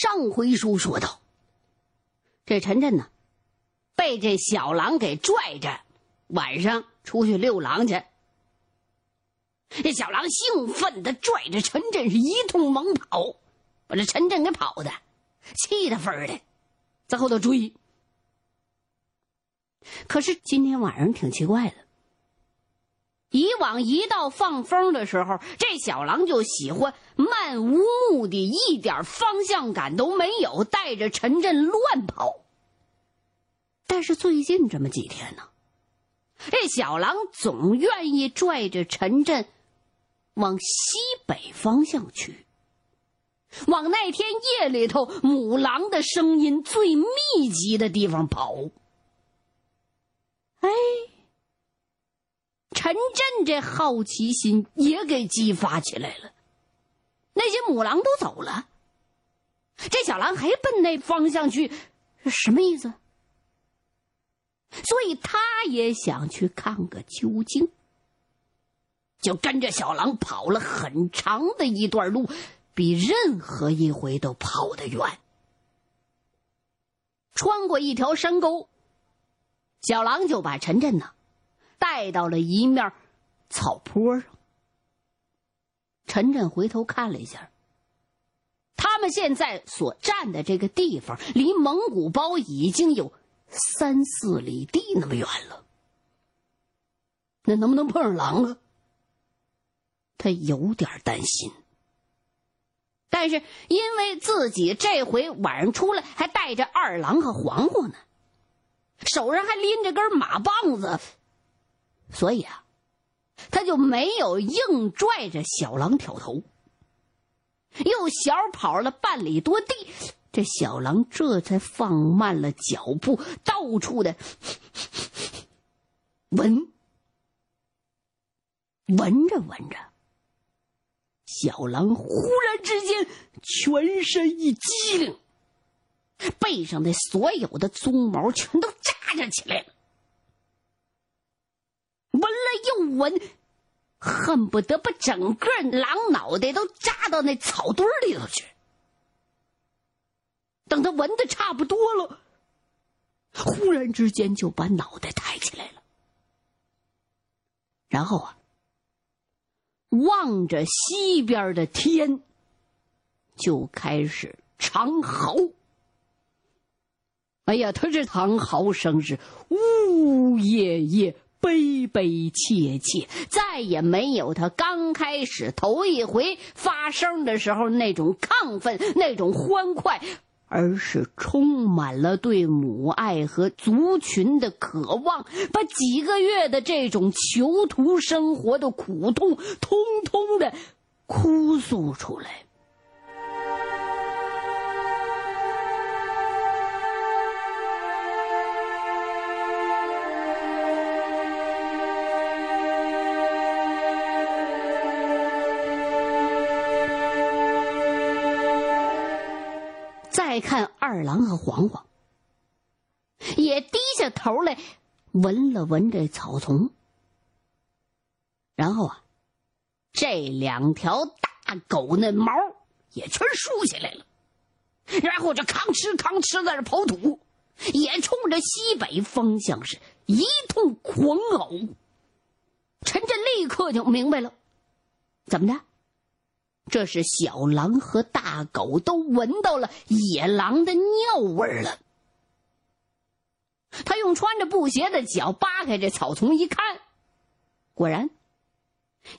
上回书说到，这陈震呢，被这小狼给拽着，晚上出去遛狼去。这小狼兴奋的拽着陈震是一通猛跑，把这陈震给跑的气得分的，在后头追。可是今天晚上挺奇怪的。以往一到放风的时候，这小狼就喜欢漫无目的、一点方向感都没有，带着陈震乱跑。但是最近这么几天呢，这小狼总愿意拽着陈震往西北方向去，往那天夜里头母狼的声音最密集的地方跑。哎。陈震这好奇心也给激发起来了。那些母狼都走了，这小狼还奔那方向去，什么意思？所以他也想去看个究竟，就跟着小狼跑了很长的一段路，比任何一回都跑得远。穿过一条山沟，小狼就把陈震呢。带到了一面草坡上，陈震回头看了一下。他们现在所站的这个地方，离蒙古包已经有三四里地那么远了。那能不能碰上狼啊？他有点担心。但是因为自己这回晚上出来还带着二郎和黄瓜呢，手上还拎着根马棒子。所以啊，他就没有硬拽着小狼挑头，又小跑了半里多地，这小狼这才放慢了脚步，到处的闻，闻着闻着，小狼忽然之间全身一激灵，背上的所有的鬃毛全都扎着起来了。又闻，恨不得把整个狼脑袋都扎到那草堆里头去。等他闻的差不多了，忽然之间就把脑袋抬起来了，然后啊，望着西边的天，就开始长嚎。哎呀，他这长嚎声是呜咽咽。悲悲切切，再也没有他刚开始头一回发声的时候那种亢奋、那种欢快，而是充满了对母爱和族群的渴望，把几个月的这种囚徒生活的苦痛，通通的哭诉出来。二郎和黄黄，也低下头来闻了闻这草丛，然后啊，这两条大狗那毛也全竖起来了，然后就吭哧吭哧在这刨土，也冲着西北方向是一通狂吼。陈震立刻就明白了，怎么的？这是小狼和大狗都闻到了野狼的尿味儿了。他用穿着布鞋的脚扒开这草丛一看，果然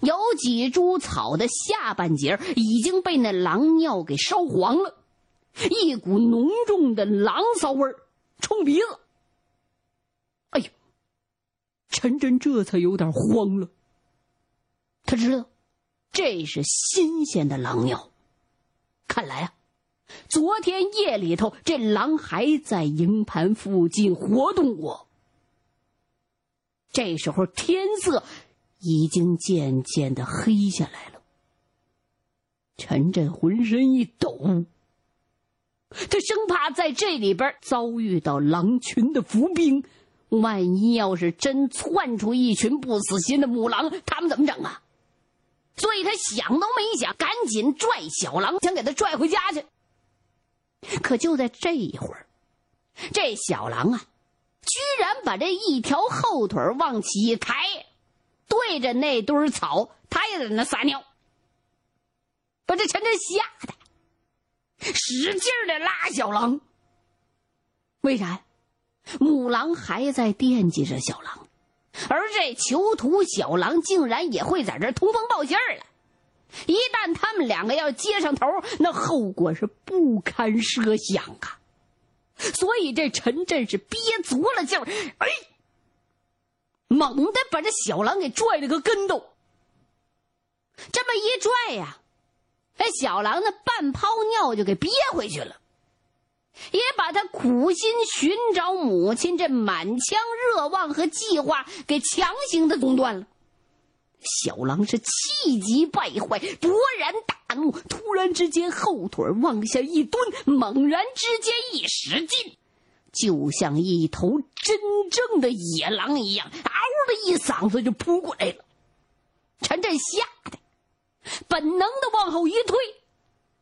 有几株草的下半截已经被那狼尿给烧黄了，一股浓重的狼骚味儿冲鼻子。哎呦，陈真这才有点慌了。他知道。这是新鲜的狼尿，看来啊，昨天夜里头这狼还在营盘附近活动过。这时候天色已经渐渐的黑下来了，陈震浑身一抖，他生怕在这里边遭遇到狼群的伏兵，万一要是真窜出一群不死心的母狼，他们怎么整啊？所以他想都没想，赶紧拽小狼，想给他拽回家去。可就在这一会儿，这小狼啊，居然把这一条后腿往起一抬，对着那堆草，他也在那撒尿，把这陈真吓得使劲的拉小狼。为啥？母狼还在惦记着小狼，而这囚徒小狼竟然也会在这通风报信儿了。一旦他们两个要接上头，那后果是不堪设想啊！所以这陈震是憋足了劲儿，哎，猛地把这小狼给拽了个跟斗。这么一拽呀，这小狼的半泡尿就给憋回去了，也把他苦心寻找母亲这满腔热望和计划给强行的中断了。小狼是气急败坏，勃然大怒，突然之间后腿往下一蹲，猛然之间一使劲，就像一头真正的野狼一样，嗷的一嗓子就扑过来了。陈震吓得本能的往后一退，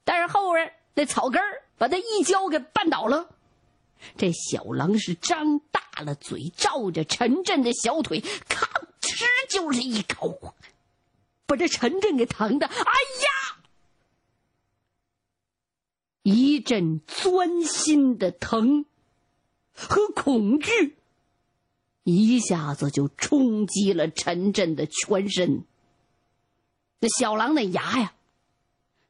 但是后边那草根儿把他一跤给绊倒了。这小狼是张大了嘴，照着陈震的小腿，吭哧就是一口，把这陈震给疼的，哎呀！一阵钻心的疼和恐惧，一下子就冲击了陈震的全身。那小狼那牙呀，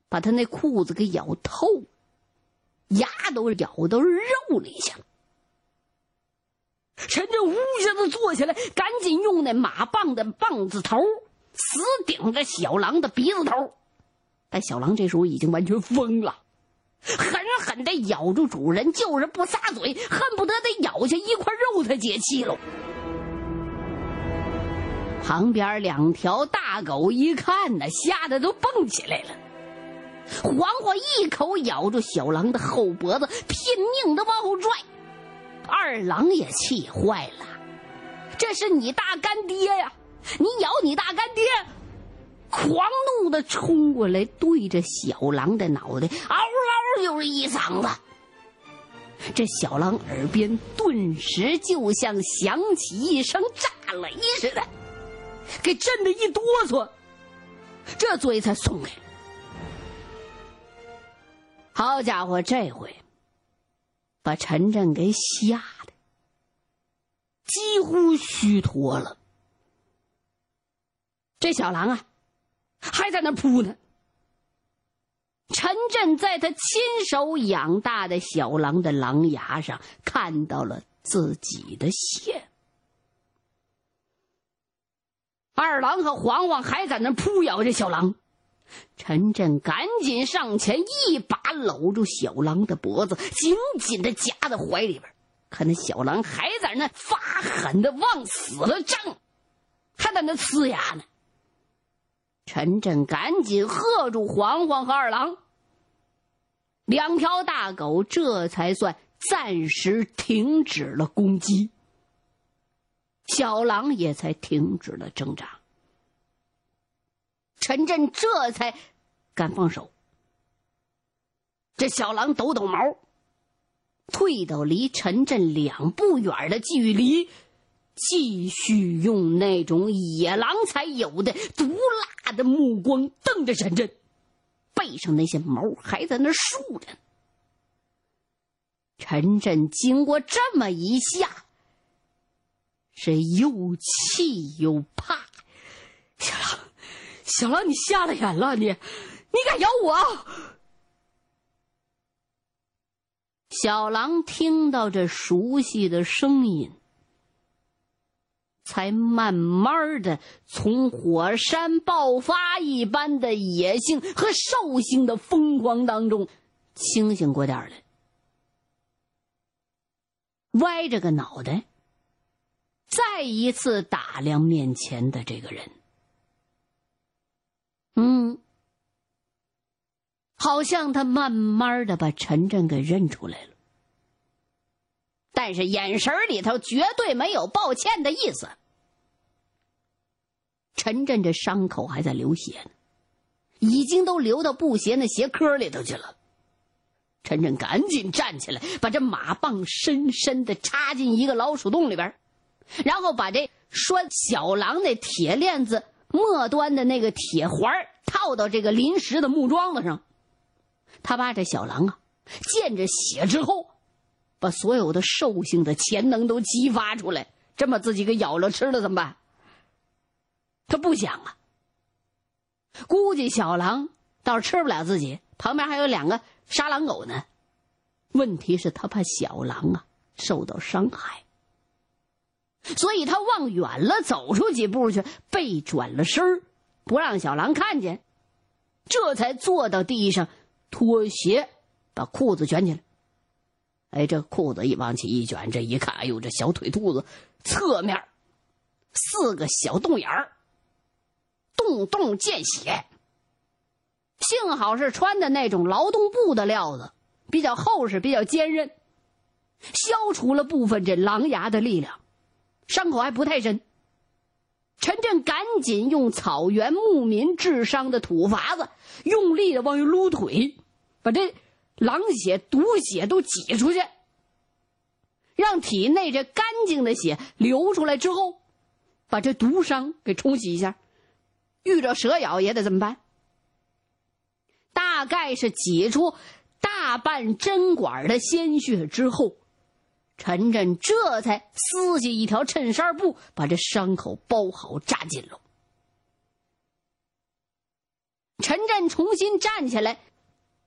把他那裤子给咬透了。牙都咬到肉里去了。陈震呜一下子坐起来，赶紧用那马棒的棒子头死顶着小狼的鼻子头。但小狼这时候已经完全疯了，狠狠的咬住主人，就是不撒嘴，恨不得得咬下一块肉才解气喽。旁边两条大狗一看呢，吓得都蹦起来了。黄黄一口咬住小狼的后脖子，拼命的往后拽。二郎也气坏了，这是你大干爹呀！你咬你大干爹！狂怒的冲过来，对着小狼的脑袋嗷嗷就是一嗓子。这小狼耳边顿时就像响起一声炸雷似的，给震得一哆嗦，这嘴才松开。好家伙，这回把陈震给吓得几乎虚脱了。这小狼啊，还在那扑呢。陈震在他亲手养大的小狼的狼牙上看到了自己的血。二郎和黄黄还在那扑咬这小狼。陈震赶紧上前，一把搂住小狼的脖子，紧紧的夹在怀里边。可那小狼还在那发狠的往死了挣，还在那呲牙呢。陈震赶紧喝住黄黄和二郎，两条大狗这才算暂时停止了攻击，小狼也才停止了挣扎。陈震这才敢放手。这小狼抖抖毛，退到离陈震两步远的距离，继续用那种野狼才有的毒辣的目光瞪着陈震，背上那些毛还在那竖着。陈震经过这么一下，是又气又怕，小狼，你瞎了眼了！你，你敢咬我？小狼听到这熟悉的声音，才慢慢的从火山爆发一般的野性和兽性的疯狂当中清醒过点来，歪着个脑袋，再一次打量面前的这个人。嗯，好像他慢慢的把陈震给认出来了，但是眼神里头绝对没有抱歉的意思。陈震这伤口还在流血呢，已经都流到布鞋那鞋壳里头去了。陈震赶紧站起来，把这马棒深深的插进一个老鼠洞里边，然后把这拴小狼那铁链子末端的那个铁环套到这个临时的木桩子上。他把这小狼啊，见着血之后，把所有的兽性的潜能都激发出来，这么自己给咬了吃了怎么办？他不想啊，估计小狼倒是吃不了自己，旁边还有两个杀狼狗呢。问题是，他怕小狼啊受到伤害，所以他往远了走出几步去，背转了身不让小狼看见，这才坐到地上。脱鞋，把裤子卷起来。哎，这裤子一往起一卷，这一看，哎呦，这小腿肚子侧面四个小洞眼儿，洞洞见血。幸好是穿的那种劳动布的料子，比较厚实，比较坚韧，消除了部分这狼牙的力量，伤口还不太深。陈震赶紧用草原牧民治伤的土法子，用力的往外撸腿，把这狼血、毒血都挤出去，让体内这干净的血流出来之后，把这毒伤给冲洗一下。遇着蛇咬也得这么办。大概是挤出大半针管的鲜血之后。陈震这才撕下一条衬衫布，把这伤口包好扎紧了。陈震重新站起来，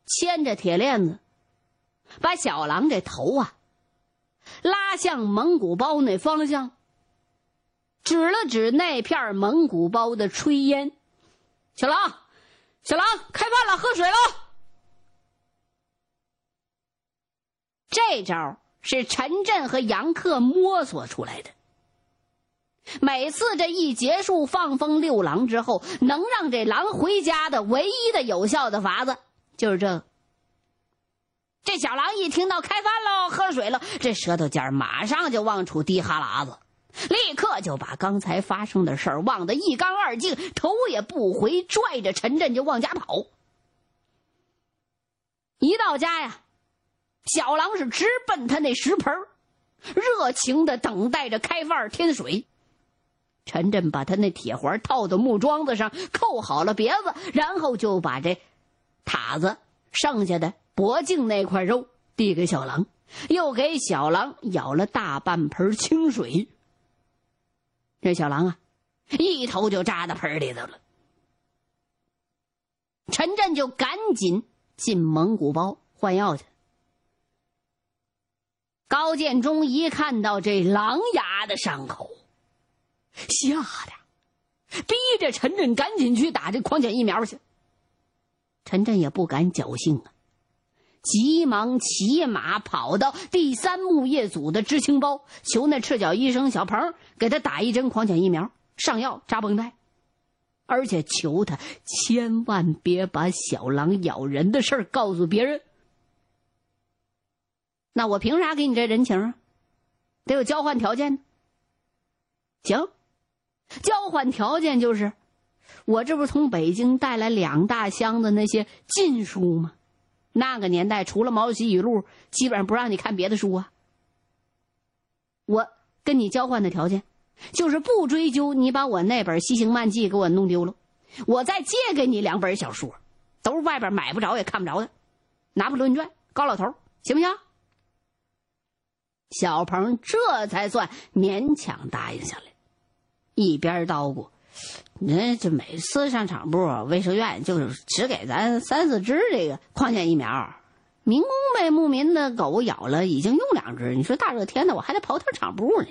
牵着铁链子，把小狼这头啊拉向蒙古包那方向，指了指那片蒙古包的炊烟：“小狼，小狼，开饭了，喝水了。”这招。是陈震和杨克摸索出来的。每次这一结束放风六郎之后，能让这狼回家的唯一的有效的法子就是这个。这小狼一听到开饭喽、喝水了，这舌头尖马上就往出滴哈喇子，立刻就把刚才发生的事儿忘得一干二净，头也不回，拽着陈震就往家跑。一到家呀。小狼是直奔他那食盆热情的等待着开饭添水。陈震把他那铁环套到木桩子上，扣好了别子，然后就把这塔子剩下的脖颈那块肉递给小狼，又给小狼舀了大半盆清水。这小狼啊，一头就扎到盆里头了。陈震就赶紧进蒙古包换药去。高建中一看到这狼牙的伤口，吓得逼着陈震赶紧去打这狂犬疫苗去。陈震也不敢侥幸啊，急忙骑马跑到第三木业组的知青包，求那赤脚医生小鹏给他打一针狂犬疫苗，上药扎绷带，而且求他千万别把小狼咬人的事告诉别人。那我凭啥给你这人情啊？得有交换条件。行，交换条件就是，我这不是从北京带来两大箱的那些禁书吗？那个年代除了《毛主席语录》，基本上不让你看别的书啊。我跟你交换的条件，就是不追究你把我那本《西行漫记》给我弄丢了，我再借给你两本小说，都是外边买不着也看不着的，《拿破仑传》《高老头》，行不行？小鹏这才算勉强答应下来，一边叨咕：“那这每次上场部卫生院就是只给咱三四支这个狂犬疫苗，民工被牧民的狗咬了，已经用两只。你说大热天的，我还得跑趟场部呢。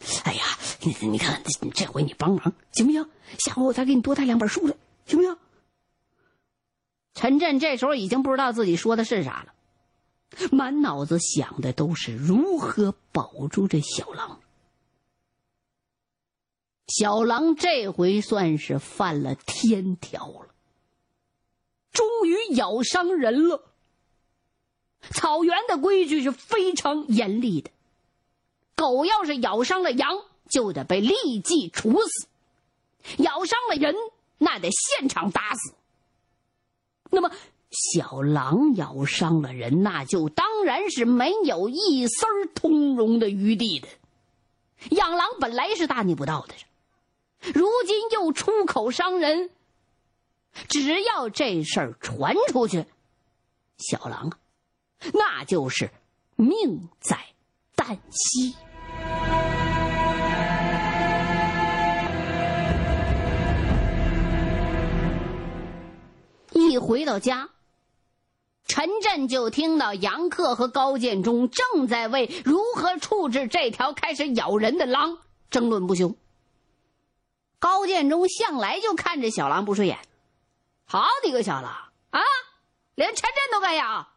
哎呀，你你看，这回你帮忙行不行？下回我再给你多带两本书来，行不行？”陈震这时候已经不知道自己说的是啥了。满脑子想的都是如何保住这小狼。小狼这回算是犯了天条了，终于咬伤人了。草原的规矩是非常严厉的，狗要是咬伤了羊，就得被立即处死；咬伤了人，那得现场打死。那么。小狼咬伤了人，那就当然是没有一丝儿通融的余地的。养狼本来是大逆不道的，如今又出口伤人。只要这事儿传出去，小狼啊，那就是命在旦夕。一回到家。陈震就听到杨克和高建中正在为如何处置这条开始咬人的狼争论不休。高建中向来就看着小狼不顺眼，好你个小狼啊，连陈震都敢咬，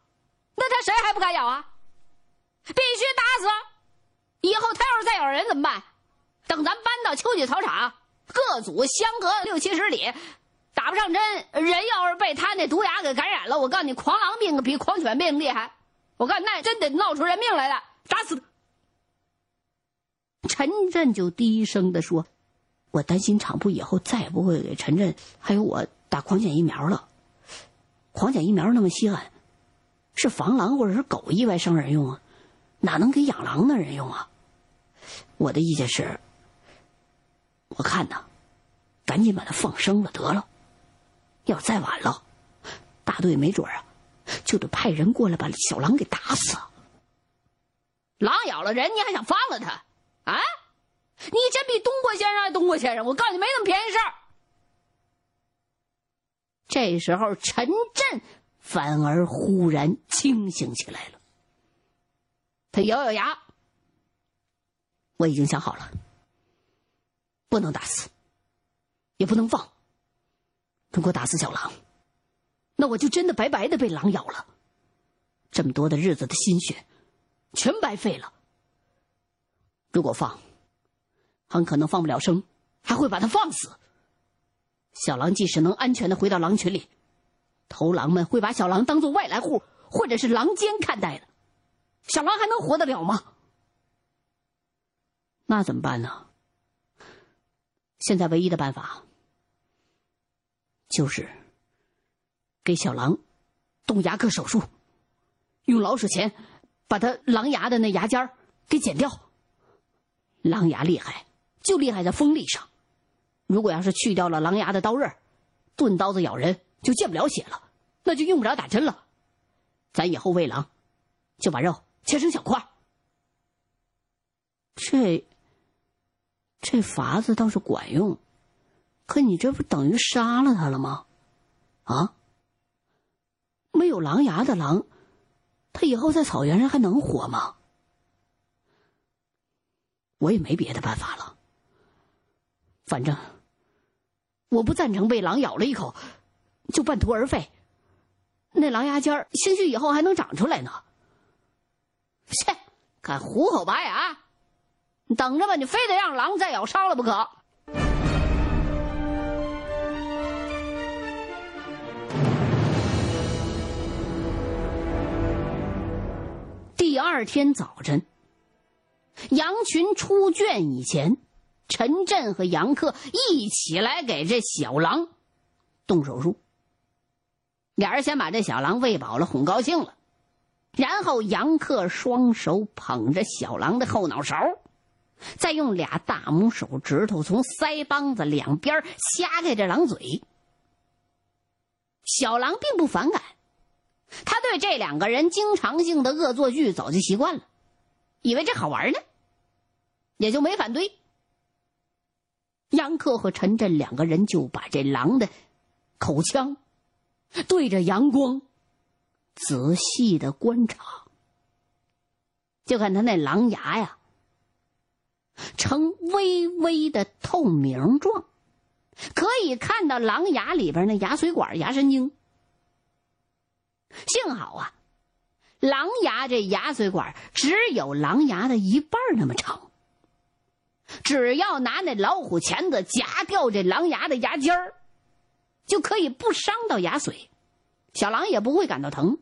那他谁还不敢咬啊？必须打死！以后他要是再咬人怎么办？等咱搬到秋季草场，各组相隔六七十里。打不上针，人要是被他那毒牙给感染了，我告诉你，狂狼病比狂犬病厉害。我告诉你，那真得闹出人命来了，打死他！陈震就低声的说：“我担心厂部以后再也不会给陈震还有我打狂犬疫苗了。狂犬疫苗那么稀罕，是防狼或者是狗意外伤人用啊，哪能给养狼的人用啊？我的意见是，我看呐，赶紧把它放生了得了。”要再晚了，大队没准啊，就得派人过来把小狼给打死。狼咬了人，你还想放了他？啊？你真比东郭先生还东郭先生！我告诉你，没那么便宜事儿。这时候，陈震反而忽然清醒起来了。他咬咬牙，我已经想好了，不能打死，也不能放。如果打死小狼，那我就真的白白的被狼咬了，这么多的日子的心血，全白费了。如果放，很可能放不了生，还会把它放死。小狼即使能安全的回到狼群里，头狼们会把小狼当做外来户或者是狼奸看待的，小狼还能活得了吗？那怎么办呢？现在唯一的办法。就是给小狼动牙科手术，用老鼠钳把它狼牙的那牙尖儿给剪掉。狼牙厉害，就厉害在锋利上。如果要是去掉了狼牙的刀刃，钝刀子咬人就见不了血了，那就用不着打针了。咱以后喂狼，就把肉切成小块。这这法子倒是管用。可你这不等于杀了他了吗？啊！没有狼牙的狼，他以后在草原上还能活吗？我也没别的办法了。反正我不赞成被狼咬了一口就半途而废。那狼牙尖儿兴许以后还能长出来呢。切，敢虎口拔牙！你等着吧，你非得让狼再咬伤了不可。第二天早晨，羊群出圈以前，陈震和杨克一起来给这小狼动手术。俩人先把这小狼喂饱了，哄高兴了，然后杨克双手捧着小狼的后脑勺，再用俩大拇手指头从腮帮子两边掐开这狼嘴。小狼并不反感。他对这两个人经常性的恶作剧早就习惯了，以为这好玩呢，也就没反对。杨克和陈震两个人就把这狼的口腔对着阳光仔细的观察，就看他那狼牙呀，呈微微的透明状，可以看到狼牙里边那牙髓管、牙神经。幸好啊，狼牙这牙髓管只有狼牙的一半那么长。只要拿那老虎钳子夹掉这狼牙的牙尖儿，就可以不伤到牙髓，小狼也不会感到疼。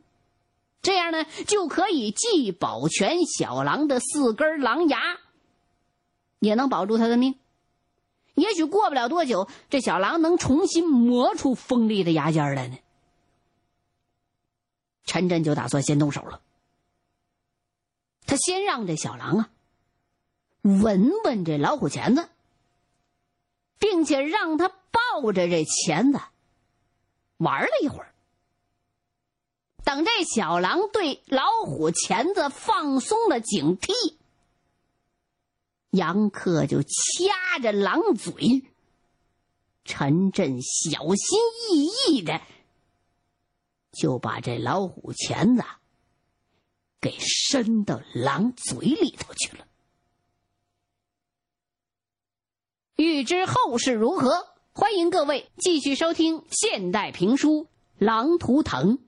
这样呢，就可以既保全小狼的四根狼牙，也能保住他的命。也许过不了多久，这小狼能重新磨出锋利的牙尖来呢。陈震就打算先动手了。他先让这小狼啊闻闻这老虎钳子，并且让他抱着这钳子玩了一会儿。等这小狼对老虎钳子放松了警惕，杨克就掐着狼嘴。陈震小心翼翼的就把这老虎钳子给伸到狼嘴里头去了。欲知后事如何，欢迎各位继续收听现代评书《狼图腾》。